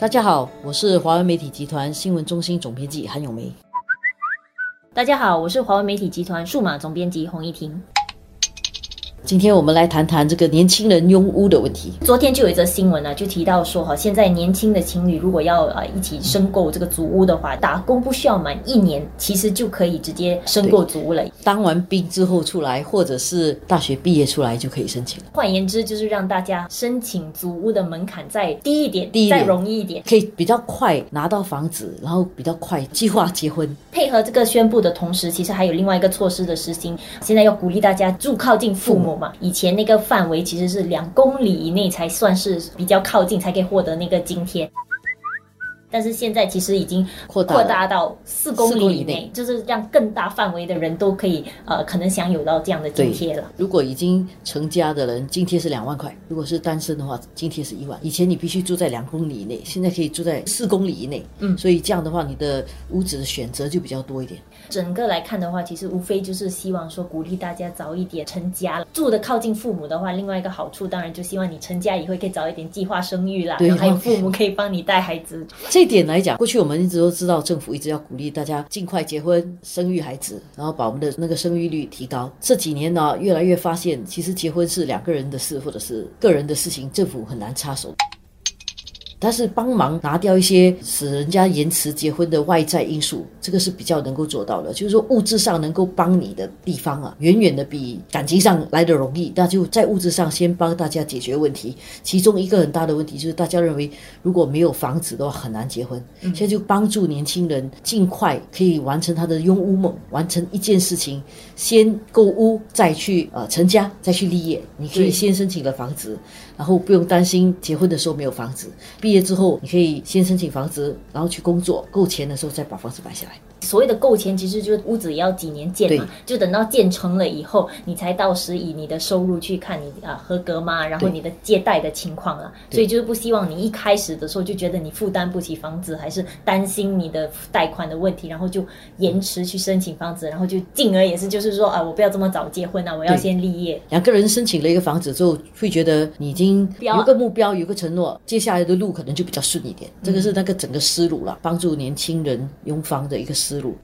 大家好，我是华为媒体集团新闻中心总编辑韩永梅。大家好，我是华为媒体集团数码总编辑洪一婷。今天我们来谈谈这个年轻人拥屋的问题。昨天就有一则新闻呢，就提到说哈，现在年轻的情侣如果要呃一起申购这个祖屋的话，打工不需要满一年，其实就可以直接申购祖屋了。当完兵之后出来，或者是大学毕业出来就可以申请。换言之，就是让大家申请祖屋的门槛再低一点，再容易一点，可以比较快拿到房子，然后比较快计划结婚。配合这个宣布的同时，其实还有另外一个措施的实行。现在要鼓励大家住靠近父母以前那个。范围其实是两公里以内才算是比较靠近，才可以获得那个津贴。但是现在其实已经扩大到四公里以内，就是让更大范围的人都可以呃可能享有到这样的津贴了。如果已经成家的人，津贴是两万块；如果是单身的话，津贴是一万。以前你必须住在两公里以内，现在可以住在四公里以内。嗯，所以这样的话，你的屋子的选择就比较多一点。整个来看的话，其实无非就是希望说鼓励大家早一点成家。住的靠近父母的话，另外一个好处当然就希望你成家以后可以早一点计划生育啦，然后还有父母可以帮你带孩子。这这点来讲，过去我们一直都知道，政府一直要鼓励大家尽快结婚、生育孩子，然后把我们的那个生育率提高。这几年呢，越来越发现，其实结婚是两个人的事，或者是个人的事情，政府很难插手。但是帮忙拿掉一些使人家延迟结婚的外在因素，这个是比较能够做到的。就是说物质上能够帮你的地方啊，远远的比感情上来的容易。那就在物质上先帮大家解决问题。其中一个很大的问题就是大家认为如果没有房子的话很难结婚。现在就帮助年轻人尽快可以完成他的拥屋梦，完成一件事情，先购屋再去呃成家再去立业。你可以先申请了房子，然后不用担心结婚的时候没有房子。毕业之后，你可以先申请房子，然后去工作，够钱的时候再把房子买下来。所谓的够钱，其实就是屋子要几年建嘛，就等到建成了以后，你才到时以你的收入去看你啊合格吗？然后你的借贷的情况啊，所以就是不希望你一开始的时候就觉得你负担不起房子，还是担心你的贷款的问题，然后就延迟去申请房子，然后就进而也是就是说啊，我不要这么早结婚啊，我要先立业。两个人申请了一个房子之后，会觉得你已经有个目标，有个承诺，接下来的路可能就比较顺一点。这个是那个整个思路了，帮助年轻人用房的一个思路。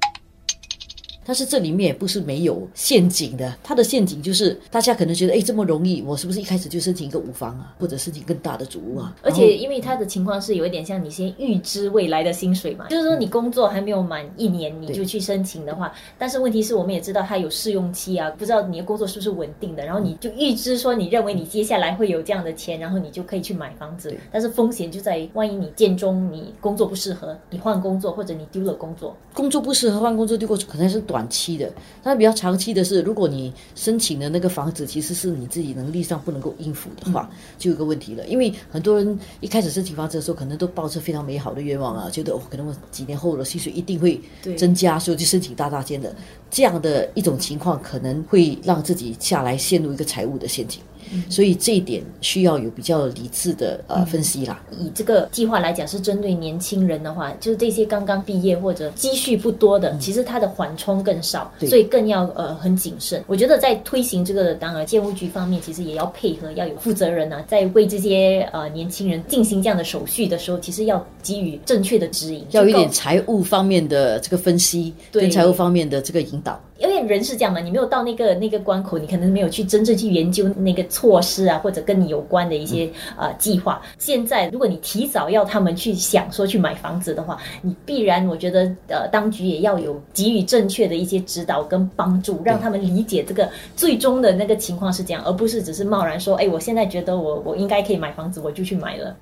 但是这里面也不是没有陷阱的，它的陷阱就是大家可能觉得，哎，这么容易，我是不是一开始就申请一个五房啊，或者申请更大的主屋啊？而且因为他的情况是有一点像你先预支未来的薪水嘛，就是说你工作还没有满一年你就去申请的话，但是问题是我们也知道它有试用期啊，不知道你的工作是不是稳定的，然后你就预支说你认为你接下来会有这样的钱，然后你就可以去买房子，但是风险就在于万一你建中你工作不适合，你换工作或者你丢了工作，工作不适合换工作丢过可能是短期的。但比较长期的是，如果你申请的那个房子其实是你自己能力上不能够应付的话，就有个问题了。因为很多人一开始申请房子的时候，可能都抱着非常美好的愿望啊，觉得哦，可能我几年后的薪水一定会增加，所以就申请大大间的。这样的一种情况，可能会让自己下来陷入一个财务的陷阱。所以这一点需要有比较理智的呃分析啦。以这个计划来讲，是针对年轻人的话，就是这些刚刚毕业或者积蓄不多的，其实他的缓冲更少，所以更要呃很谨慎。我觉得在推行这个当然建屋局方面，其实也要配合，要有负责人呢，在为这些呃年轻人进行这样的手续的时候，其实要给予正确的指引，要有一点财务方面的这个分析，跟财务方面的这个引导。人是这样的，你没有到那个那个关口，你可能没有去真正去研究那个措施啊，或者跟你有关的一些呃计划。现在如果你提早要他们去想说去买房子的话，你必然我觉得呃当局也要有给予正确的一些指导跟帮助，让他们理解这个最终的那个情况是这样，而不是只是贸然说，哎，我现在觉得我我应该可以买房子，我就去买了。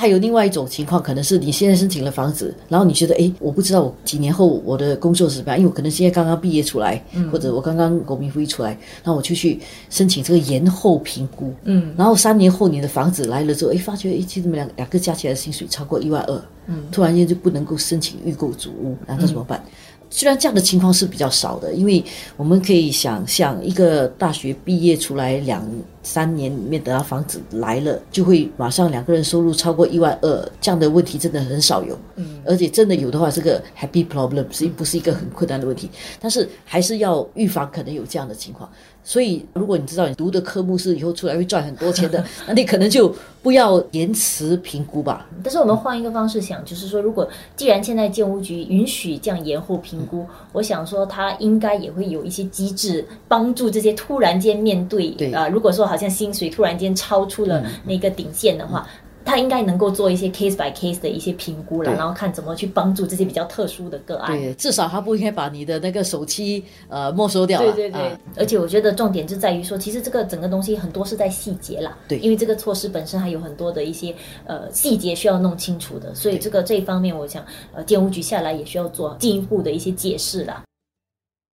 还有另外一种情况，可能是你现在申请了房子，然后你觉得，哎，我不知道我几年后我的工作是什么样，因为我可能现在刚刚毕业出来，或者我刚刚国民服役出来，那我就去申请这个延后评估，嗯，然后三年后你的房子来了之后，哎，发觉，哎，其实两两个加起来的薪水超过一万二，嗯，突然间就不能够申请预购主屋，那怎么办？虽然这样的情况是比较少的，因为我们可以想象，一个大学毕业出来两三年里面，等到房子来了，就会马上两个人收入超过一万二，这样的问题真的很少有。嗯，而且真的有的话，这个 happy problem，是不是一个很困难的问题？但是还是要预防可能有这样的情况。所以如果你知道你读的科目是以后出来会赚很多钱的，那你可能就不要延迟评估吧。但是我们换一个方式想，就是说，如果既然现在建屋局允许这样延后评估，我想说他应该也会有一些机制帮助这些突然间面对对啊、如果说好像薪水突然间超出了那个顶线的话。他应该能够做一些 case by case 的一些评估了，然后看怎么去帮助这些比较特殊的个案。对，至少他不应该把你的那个手机呃没收掉。对对对，啊而且我觉得重点就在于说，其实这个整个东西很多是在细节啦。对因为这个措施本身还有很多的一些呃细节需要弄清楚的，所以这个这一方面，我想呃，建屋局下来也需要做进一步的一些解释啦。